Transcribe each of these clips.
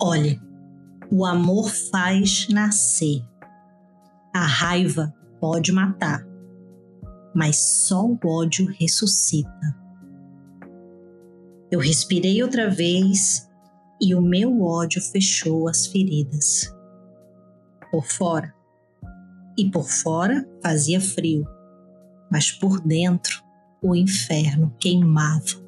Olhe, o amor faz nascer. A raiva pode matar, mas só o ódio ressuscita. Eu respirei outra vez e o meu ódio fechou as feridas. Por fora. E por fora fazia frio, mas por dentro o inferno queimava.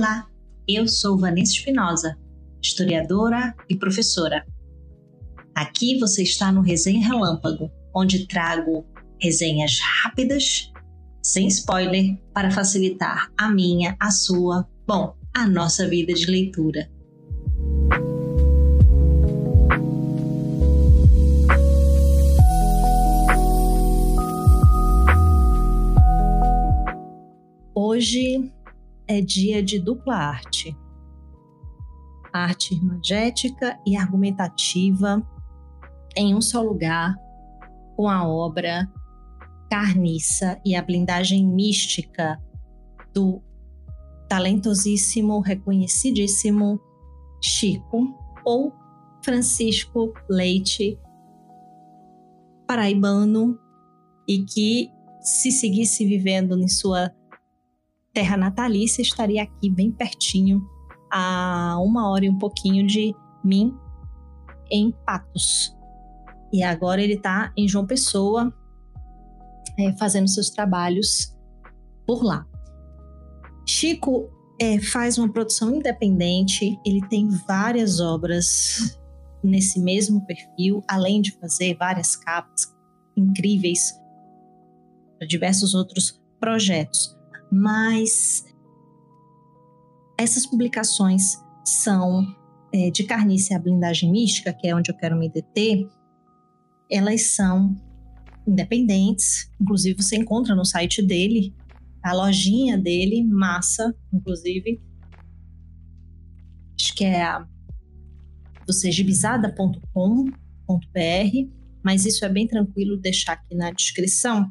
Olá, eu sou Vanessa Espinosa, historiadora e professora. Aqui você está no Resenha Relâmpago, onde trago resenhas rápidas, sem spoiler, para facilitar a minha, a sua, bom, a nossa vida de leitura. É dia de dupla arte. Arte imagética e argumentativa em um só lugar, com a obra Carniça e a blindagem mística do talentosíssimo, reconhecidíssimo Chico ou Francisco Leite, paraibano, e que se seguisse vivendo em sua terra natalícia estaria aqui bem pertinho, a uma hora e um pouquinho de mim, em Patos. E agora ele está em João Pessoa, é, fazendo seus trabalhos por lá. Chico é, faz uma produção independente, ele tem várias obras nesse mesmo perfil, além de fazer várias capas incríveis para diversos outros projetos mas essas publicações são é, de Carniça e a Blindagem Mística, que é onde eu quero me deter, elas são independentes, inclusive você encontra no site dele, a lojinha dele, massa, inclusive, acho que é a vocêgibizada.com.br, mas isso é bem tranquilo deixar aqui na descrição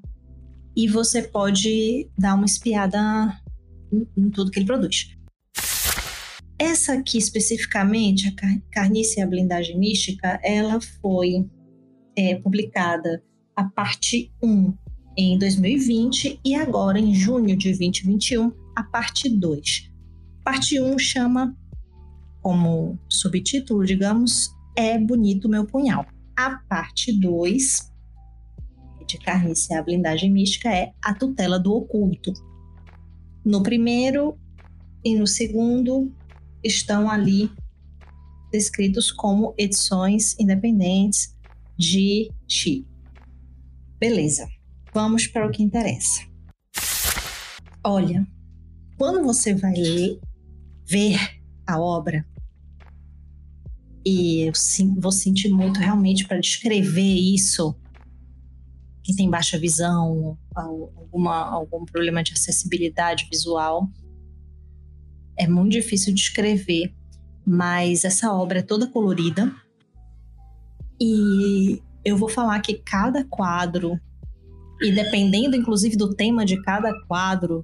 e você pode dar uma espiada em, em tudo que ele produz. Essa aqui especificamente, a Carniça e a Blindagem Mística, ela foi é, publicada a parte 1 em 2020 e agora em junho de 2021 a parte 2. Parte 1 chama como subtítulo, digamos, É Bonito Meu Punhal. A parte 2 de carniça e a blindagem mística é a tutela do oculto. No primeiro e no segundo estão ali descritos como edições independentes de Chi. Beleza, vamos para o que interessa. Olha, quando você vai ler, ver a obra, e eu vou sentir muito realmente para descrever isso quem tem baixa visão, alguma, algum problema de acessibilidade visual. É muito difícil de escrever, mas essa obra é toda colorida. E eu vou falar que cada quadro, e dependendo inclusive do tema de cada quadro,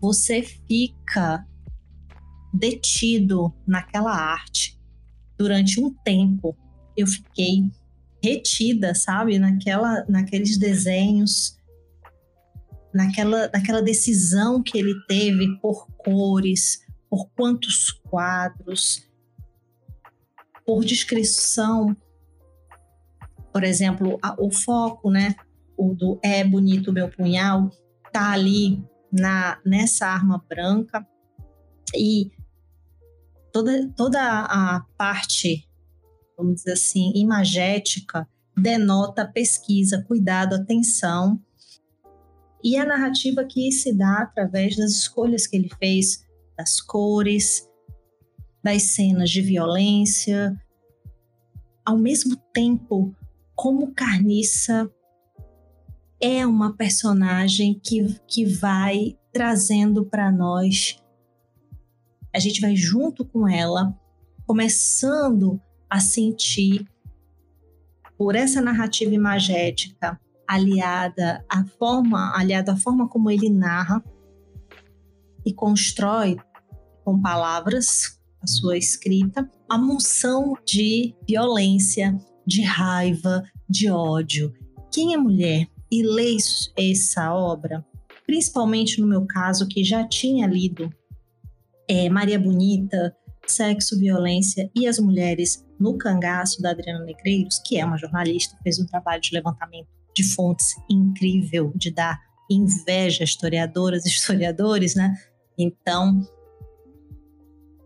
você fica detido naquela arte durante um tempo. Eu fiquei retida, sabe, naquela, naqueles desenhos, naquela, naquela decisão que ele teve por cores, por quantos quadros, por descrição. Por exemplo, a, o foco, né, o do é bonito meu punhal, tá ali na nessa arma branca. E toda toda a parte vamos dizer assim, imagética, denota pesquisa, cuidado, atenção. E a narrativa que se dá através das escolhas que ele fez, das cores, das cenas de violência. Ao mesmo tempo, como Carniça é uma personagem que, que vai trazendo para nós. A gente vai junto com ela, começando a sentir por essa narrativa imagética aliada à forma, aliada à forma como ele narra e constrói com palavras a sua escrita, a moção de violência, de raiva, de ódio. Quem é mulher e lê essa obra, principalmente no meu caso, que já tinha lido é, Maria Bonita, Sexo, Violência e as Mulheres no Cangaço, da Adriana Negreiros, que é uma jornalista, fez um trabalho de levantamento de fontes incrível, de dar inveja a historiadoras e historiadores, né? Então,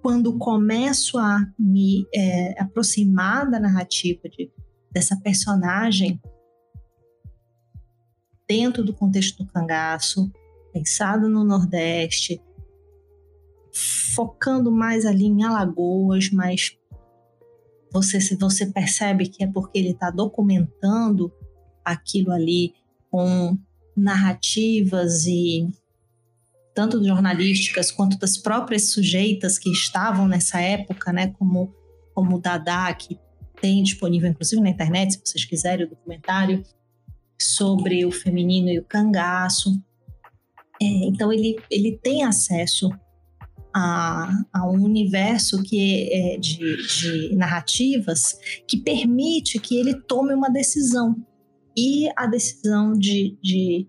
quando começo a me é, aproximar da narrativa de, dessa personagem dentro do contexto do cangaço, pensado no Nordeste, focando mais ali em Alagoas, mas você se você percebe que é porque ele está documentando aquilo ali com narrativas e tanto jornalísticas quanto das próprias sujeitas que estavam nessa época, né, como como o Dada, que tem disponível inclusive na internet, se vocês quiserem o documentário sobre o feminino e o cangaço. É, então ele ele tem acesso a, a um universo que é de, de narrativas que permite que ele tome uma decisão. E a decisão de, de,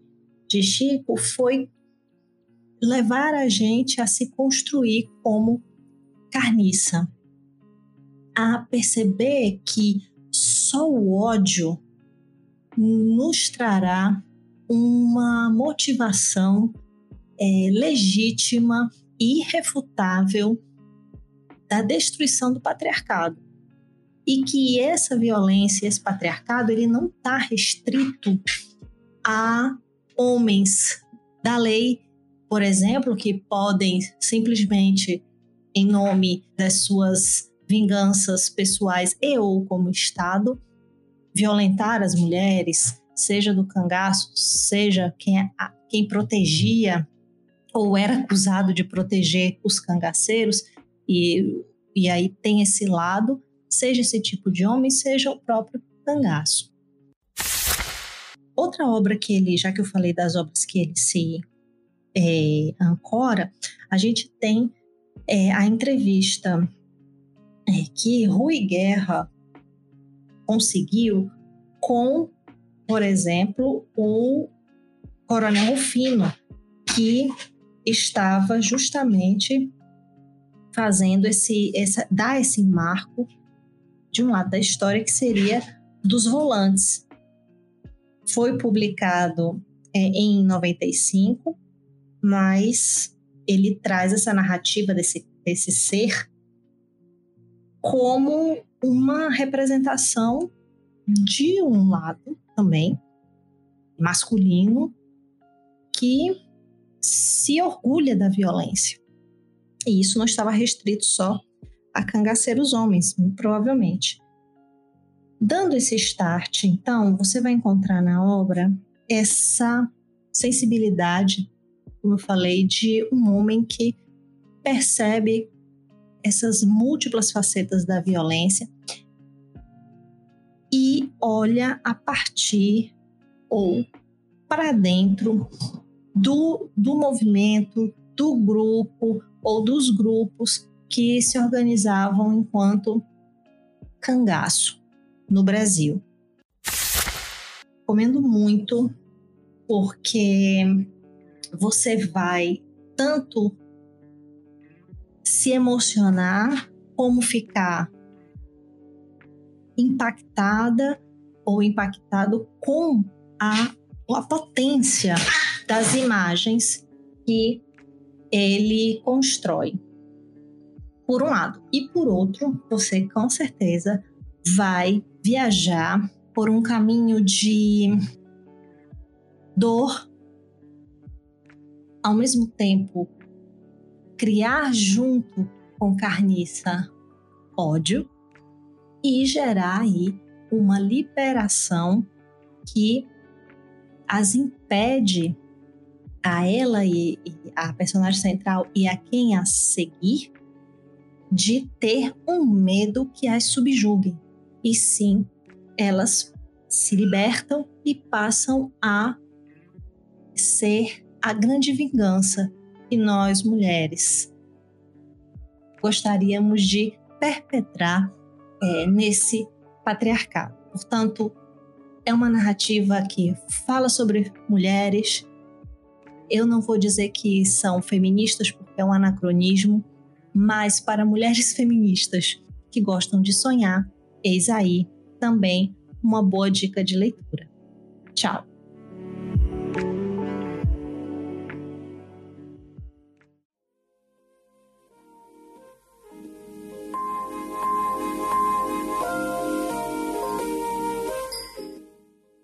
de Chico foi levar a gente a se construir como carniça, a perceber que só o ódio nos trará uma motivação é, legítima irrefutável da destruição do patriarcado. E que essa violência, esse patriarcado, ele não está restrito a homens da lei, por exemplo, que podem simplesmente, em nome das suas vinganças pessoais e ou como Estado, violentar as mulheres, seja do cangaço, seja quem, é quem protegia ou era acusado de proteger os cangaceiros, e, e aí tem esse lado, seja esse tipo de homem, seja o próprio cangaço. Outra obra que ele, já que eu falei das obras que ele se é, ancora, a gente tem é, a entrevista é, que Rui Guerra conseguiu com, por exemplo, o Coronel Rufino, que estava justamente fazendo esse, essa, dar esse marco de um lado da história que seria dos volantes. Foi publicado é, em 95, mas ele traz essa narrativa desse, desse ser como uma representação de um lado também masculino que se orgulha da violência. E isso não estava restrito só a cangaceiros homens, provavelmente. Dando esse start, então, você vai encontrar na obra essa sensibilidade, como eu falei, de um homem que percebe essas múltiplas facetas da violência e olha a partir ou para dentro do, do movimento, do grupo ou dos grupos que se organizavam enquanto cangaço no Brasil. Comendo muito porque você vai tanto se emocionar como ficar impactada ou impactado com a, a potência das imagens que ele constrói. Por um lado. E por outro, você com certeza vai viajar por um caminho de dor, ao mesmo tempo criar junto com carniça ódio e gerar aí uma liberação que as impede a ela e, e a personagem central e a quem a seguir de ter um medo que as subjugue. E sim, elas se libertam e passam a ser a grande vingança que nós mulheres gostaríamos de perpetrar é, nesse patriarcado. Portanto, é uma narrativa que fala sobre mulheres. Eu não vou dizer que são feministas, porque é um anacronismo, mas para mulheres feministas que gostam de sonhar, eis aí também uma boa dica de leitura. Tchau!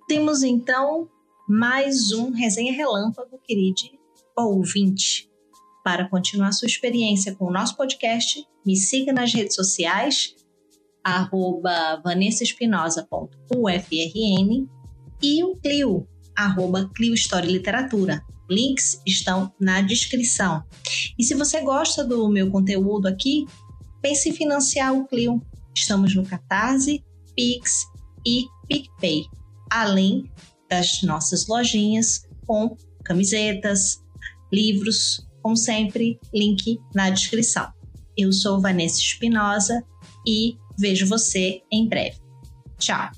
Temos então mais um resenha relâmpago, querido ouvinte. Para continuar sua experiência com o nosso podcast, me siga nas redes sociais, arroba vanessaespinosa.ufrn e o Clio, arroba Clio História e Literatura. Links estão na descrição. E se você gosta do meu conteúdo aqui, pense em financiar o Clio. Estamos no Catarse, Pix e PicPay além das nossas lojinhas com camisetas, livros, como sempre, link na descrição. Eu sou Vanessa Espinosa e vejo você em breve. Tchau!